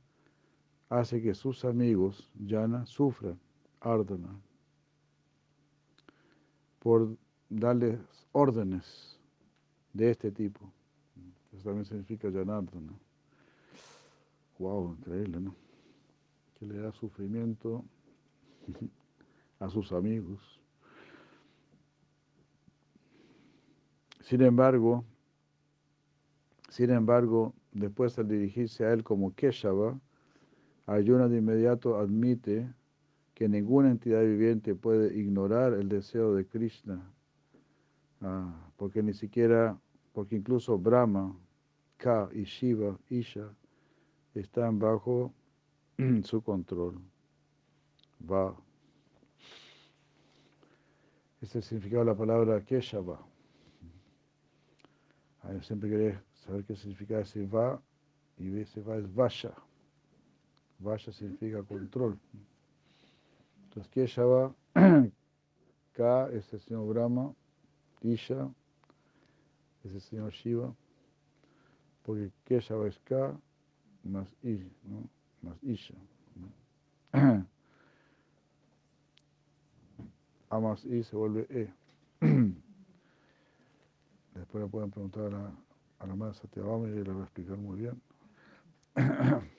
hace que sus amigos, Jana, sufran, Ardana, por darles órdenes de este tipo. Eso también significa Janardana. Wow, increíble, ¿no? Que le da sufrimiento a sus amigos. Sin embargo, sin embargo, después al dirigirse a él como Keshava, Ayuna de inmediato admite que ninguna entidad viviente puede ignorar el deseo de Krishna, ah, porque ni siquiera, porque incluso Brahma, Ka y Shiva, Isha, están bajo su control. Va. Este es el significado de la palabra Keshava. Yo siempre quería saber qué significa ese va y ese va es Vasha. Vasha significa control. Entonces Keshava, Ka es el señor Brahma, Isha es el señor Shiva, porque Keshava es Ka más I, ¿no? más Isha. A más I se vuelve E. Después le pueden preguntar a, a la madre Satyabhama y le va a explicar muy bien.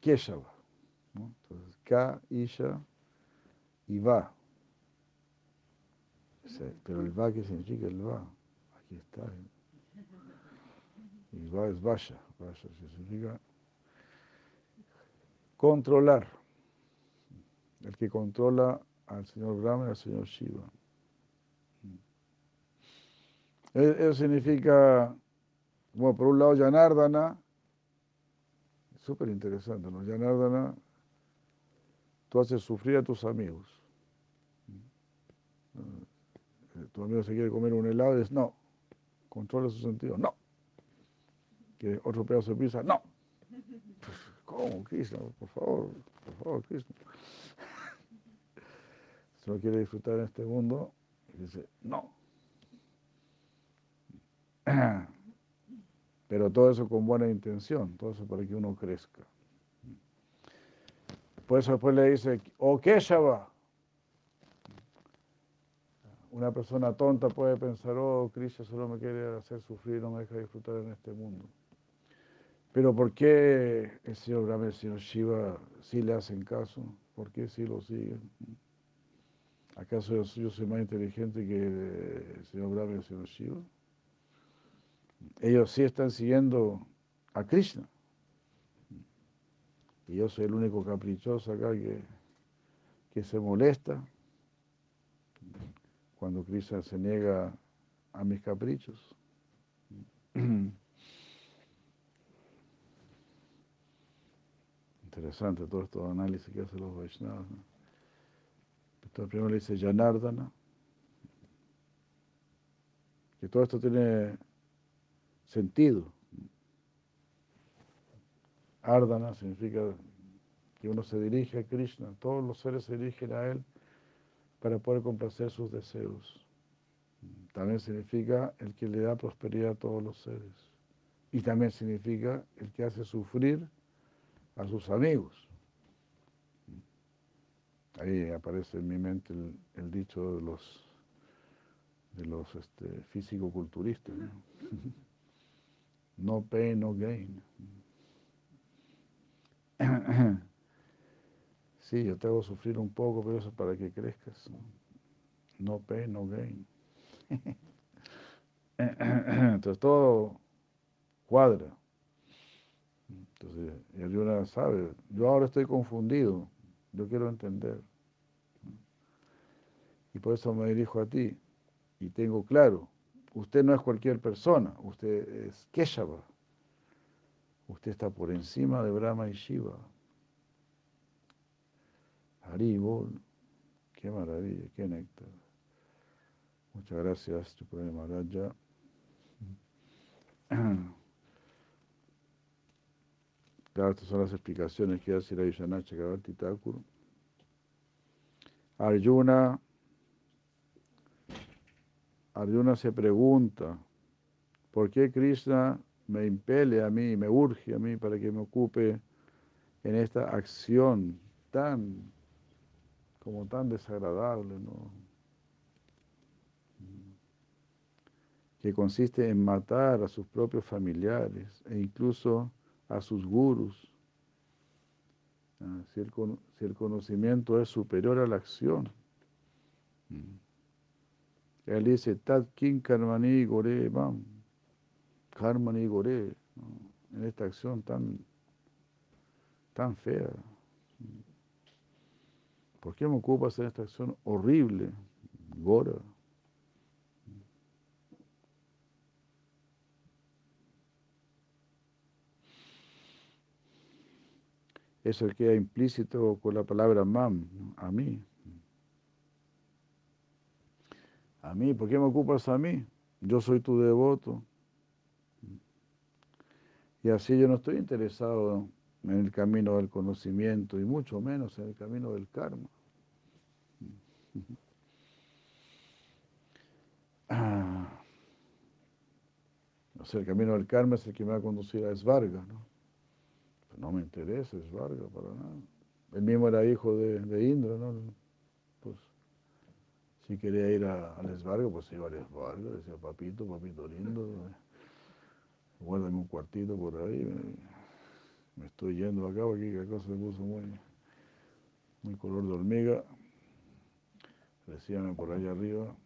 Keshava. ¿no? Entonces, Ka, Isha y Va. Pero el Va, ¿qué significa el Va? Aquí está. ¿eh? Y va es Vasha. Vasha significa controlar. El que controla al señor Brahma y al señor Shiva. E, eso significa, bueno, por un lado, Yanardana, súper interesante, ¿no? Yanardana, tú haces sufrir a tus amigos. Eh, tu amigo se quiere comer un helado y dices, no, controla su sentido, no que otro pedazo de pizza, no. ¿Cómo, Krishna? Por favor, por favor, Krishna. Si no quiere disfrutar en este mundo, dice, no. Pero todo eso con buena intención, todo eso para que uno crezca. Por eso después le dice, oh Keshava. Una persona tonta puede pensar, oh, Krishna solo me quiere hacer sufrir, no me deja disfrutar en este mundo. Pero ¿por qué el señor Brahma y el señor Shiva sí le hacen caso? ¿Por qué sí lo siguen? ¿Acaso yo, soy más inteligente que el señor Brahma y el señor Shiva? Ellos sí están siguiendo a Krishna. Y yo soy el único caprichoso acá que, que se molesta cuando Krishna se niega a mis caprichos. Interesante todo estos análisis que hacen los Vaishnavas. Entonces primero le dice Janardana, que todo esto tiene sentido. Ardana significa que uno se dirige a Krishna, todos los seres se dirigen a Él para poder complacer sus deseos. También significa el que le da prosperidad a todos los seres. Y también significa el que hace sufrir a sus amigos. Ahí aparece en mi mente el, dicho de los de los este, físico-culturistas. ¿no? pain, no gain. Sí, yo te hago sufrir un poco, pero eso es para que crezcas. No pain, no gain. Entonces todo cuadra. Entonces, y Arjuna sabe, yo ahora estoy confundido, yo quiero entender. Y por eso me dirijo a ti. Y tengo claro, usted no es cualquier persona, usted es Keshava. Usted está por encima de Brahma y Shiva. Haribol, qué maravilla, qué néctar. Muchas gracias, Chupadani Maharaja. Estas son las explicaciones que hace Ravishaná Chakravarti Thakur. Arjuna, Arjuna se pregunta, ¿por qué Krishna me impele a mí, me urge a mí para que me ocupe en esta acción tan, como tan desagradable, que consiste en matar a sus propios familiares e incluso a sus gurus. Ah, si, el, conocimiento es superior a la acción. Mm. Él dice, Tat karmani gore mam, karmani gore, en esta acción tan, tan fea. ¿Por qué me ocupas en esta acción horrible, gora? Eso queda implícito con la palabra mam, a mí. A mí, ¿por qué me ocupas a mí? Yo soy tu devoto. Y así yo no estoy interesado en el camino del conocimiento y mucho menos en el camino del karma. O sea, el camino del karma es el que me va a conducir a Esvarga, ¿no? No me interesa Svarga para nada. Él mismo era hijo de, de Indra, ¿no? Pues si quería ir a, a pues iba a Lesvarga, decía, papito, papito lindo, guárdame un cuartito por ahí, me, estoy yendo acá porque la cosa se puso muy, muy color de hormiga. Decíame por allá arriba.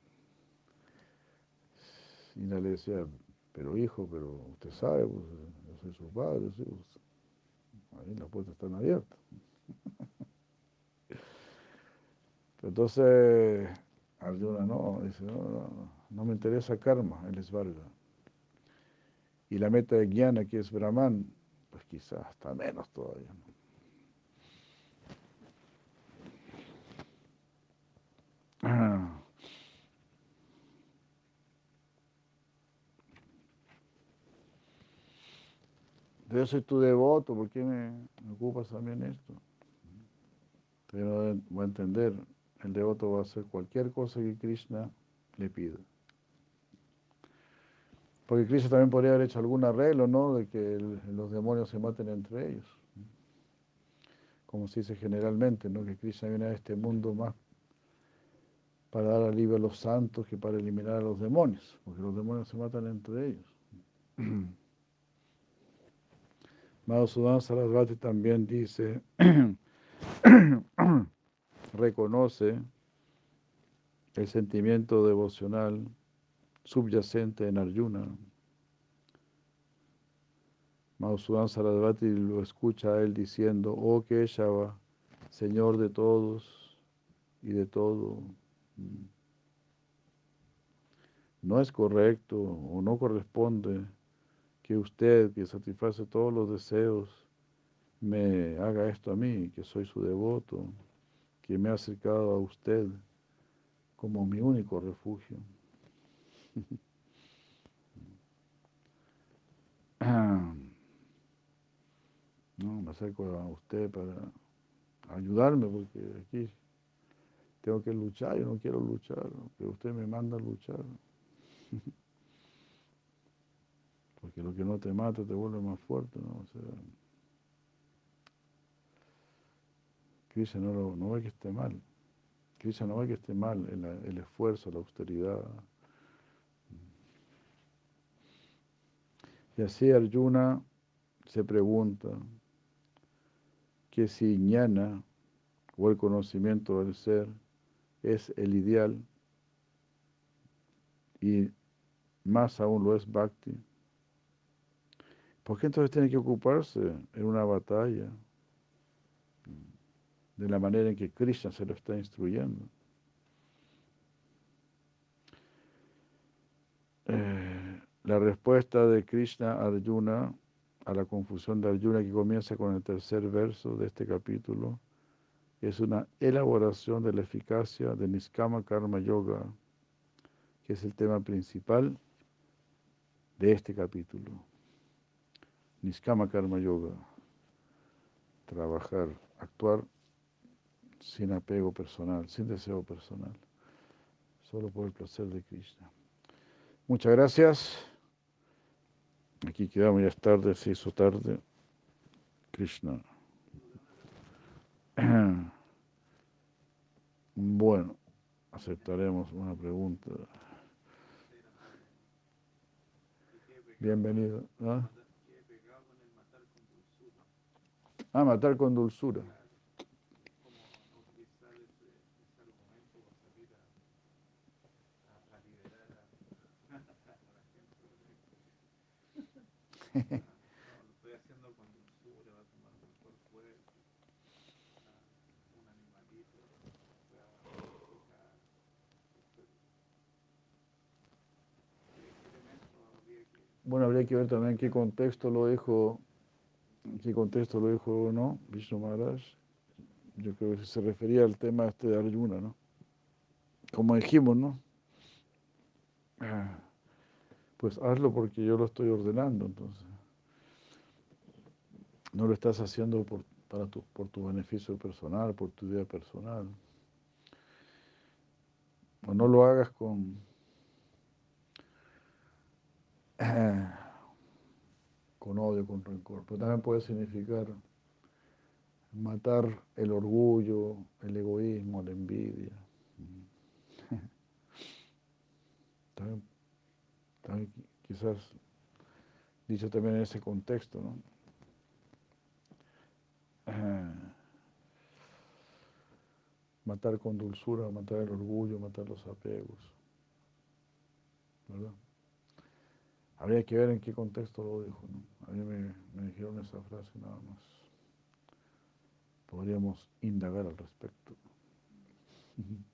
Y le decía, pero hijo, pero usted sabe, pues yo soy su padre, ¿sí? Ahí las puertas están abiertas. Entonces, Arjuna no, dice, no, no, me interesa karma, él es Varga. Y la meta de Jnana, que es Brahman, pues quizás hasta menos todavía. Ah. Yo soy tu devoto, ¿por qué me, ocupas también esto? Pero voy a entender, el devoto va a hacer cualquier cosa que Krishna le pida. Porque Krishna también podría haber hecho algún arreglo, ¿no? De que los demonios se maten entre ellos. Como se dice generalmente, ¿no? Que Krishna viene a este mundo más para dar alivio a los santos que para eliminar a los demonios, porque los demonios se matan entre ellos. Madhusudan Sarasvati también dice, reconoce el sentimiento devocional subyacente en Arjuna. Madhusudan Sarasvati lo escucha a él diciendo, oh Keshava, Señor de todos y de todo. No es correcto o no corresponde que usted, que satisface todos los deseos, me haga esto a mí, que soy su devoto, que me ha acercado a usted como mi único refugio. No, me acerco a usted para ayudarme, porque aquí tengo que luchar, yo no quiero luchar, pero usted me manda a luchar. Porque lo que no te mata te vuelve más fuerte, ¿no? O sea, Krishna no, no ve que esté mal. Krishna no ve que esté mal el, el esfuerzo, la austeridad. Y así Arjuna se pregunta que si ñana o el conocimiento del ser es el ideal y más aún lo es Bhakti, ¿por qué entonces tiene que ocuparse en una batalla de la manera en que Krishna se lo está instruyendo? Eh, la respuesta de Krishna a Arjuna, a la confusión de Arjuna que comienza con el tercer verso de este capítulo, es una elaboración de la eficacia de Niskama Karma Yoga, que es el tema principal de este capítulo. Niskama Karma Yoga, trabajar, actuar sin apego personal, sin deseo personal, solo por el placer de Krishna. Muchas gracias. Aquí quedamos, ya tarde, se hizo tarde. Krishna. Bueno, aceptaremos una pregunta. Bienvenido. ¿Ah? Ah, matar con dulzura. Bueno, habría que ver también qué contexto lo dijo, qué contexto lo dijo no, Vishnu Maharaj. Yo creo que se refería al tema este de Arjuna, ¿no? Como dijimos, ¿no? Ah pues hazlo porque yo lo estoy ordenando, entonces. No lo estás haciendo por, para tu, por tu beneficio personal, por tu idea personal. O no lo hagas con, con odio, con rencor. Pero también puede significar matar el orgullo, el egoísmo, la envidia. También quizás dicho también en ese contexto, ¿no? matar con dulzura, matar el orgullo, matar los apegos, ¿verdad? Habría que ver en qué contexto lo dijo, ¿no? A mí me, dijeron esa frase nada más. Podríamos indagar al respecto.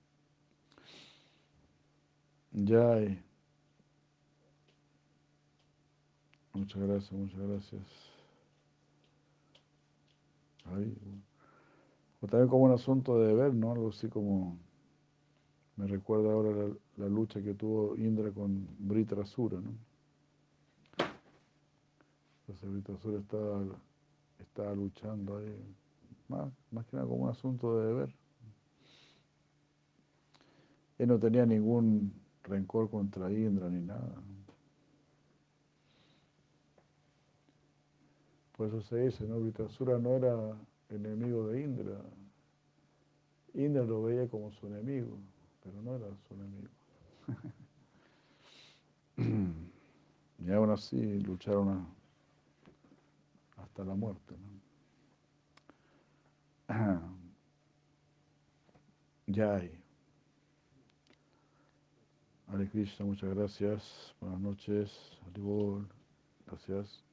Ya hay. Muchas gracias, muchas gracias. o también como un asunto de deber, ¿no? Algo así como me recuerda ahora la, lucha que tuvo Indra con Britrasura, ¿no? Entonces Britrasura estaba, estaba luchando ahí, más, más que nada como un asunto de deber. Él no tenía ningún rencor contra Indra ni nada. Por eso se dice, ¿no? Vitasura no era enemigo de Indra. Indra lo veía como su enemigo, pero no era su enemigo. y aún así lucharon hasta la muerte. ¿no? Jai. Hare Krishna, muchas gracias. Buenas noches. Haribol. Gracias.